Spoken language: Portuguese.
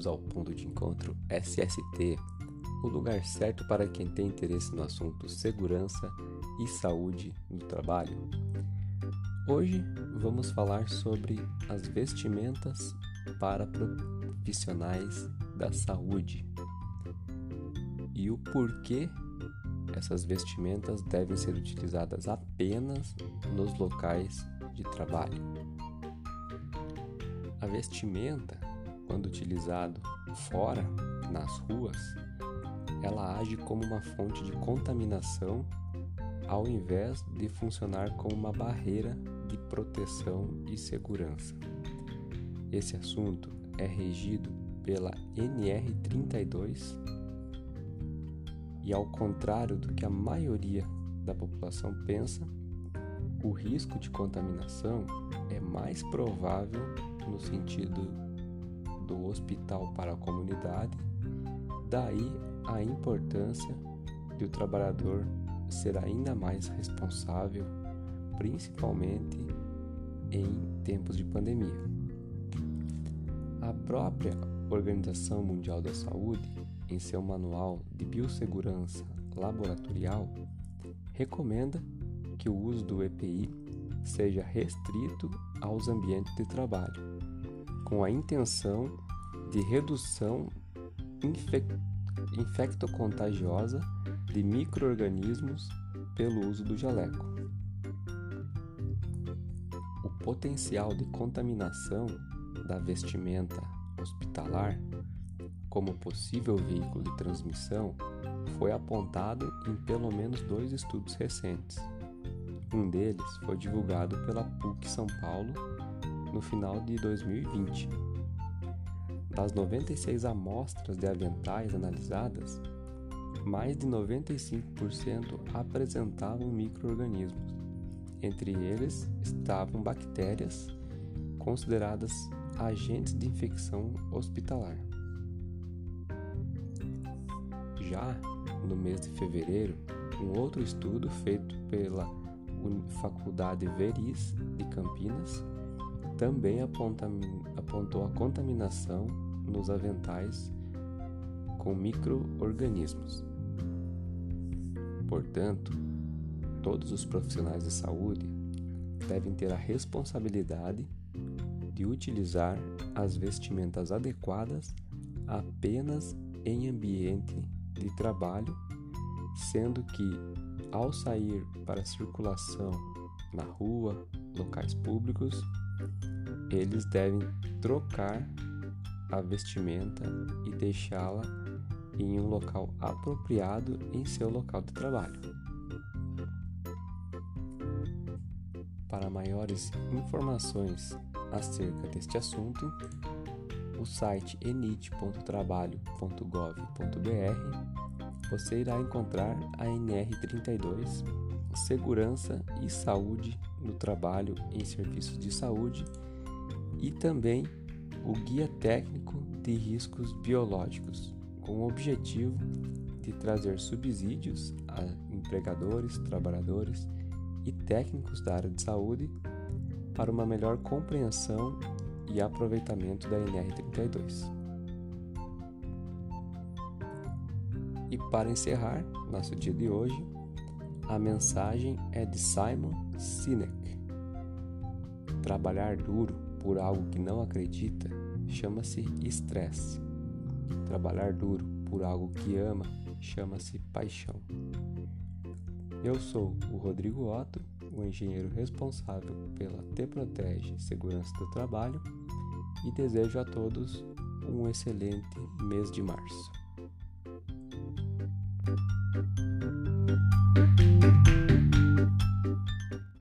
Bem-vindos ao Ponto de Encontro SST, o lugar certo para quem tem interesse no assunto segurança e saúde no trabalho. Hoje vamos falar sobre as vestimentas para profissionais da saúde e o porquê essas vestimentas devem ser utilizadas apenas nos locais de trabalho. A vestimenta quando utilizado fora, nas ruas, ela age como uma fonte de contaminação ao invés de funcionar como uma barreira de proteção e segurança. Esse assunto é regido pela NR32 e, ao contrário do que a maioria da população pensa, o risco de contaminação é mais provável no sentido do hospital para a comunidade, daí a importância de o trabalhador ser ainda mais responsável, principalmente em tempos de pandemia. A própria Organização Mundial da Saúde, em seu manual de biossegurança laboratorial, recomenda que o uso do EPI seja restrito aos ambientes de trabalho com a intenção de redução infectocontagiosa de microorganismos pelo uso do jaleco. O potencial de contaminação da vestimenta hospitalar como possível veículo de transmissão foi apontado em pelo menos dois estudos recentes. Um deles foi divulgado pela PUC São Paulo no final de 2020. Das 96 amostras de aventais analisadas, mais de 95% apresentavam microorganismos. Entre eles estavam bactérias consideradas agentes de infecção hospitalar. Já no mês de fevereiro, um outro estudo feito pela Faculdade Veris de Campinas também aponta, apontou a contaminação nos aventais com microorganismos. Portanto, todos os profissionais de saúde devem ter a responsabilidade de utilizar as vestimentas adequadas apenas em ambiente de trabalho, sendo que ao sair para circulação na rua, locais públicos, eles devem trocar a vestimenta e deixá-la em um local apropriado em seu local de trabalho. Para maiores informações acerca deste assunto, o site enit.trabalho.gov.br você irá encontrar a NR32 Segurança e Saúde no Trabalho em Serviços de Saúde e também o Guia Técnico de Riscos Biológicos, com o objetivo de trazer subsídios a empregadores, trabalhadores e técnicos da área de saúde para uma melhor compreensão e aproveitamento da NR32. E para encerrar nosso dia de hoje, a mensagem é de Simon Sinek. Trabalhar duro por algo que não acredita chama-se estresse. Trabalhar duro por algo que ama chama-se paixão. Eu sou o Rodrigo Otto, o engenheiro responsável pela T Protege Segurança do Trabalho e desejo a todos um excelente mês de março.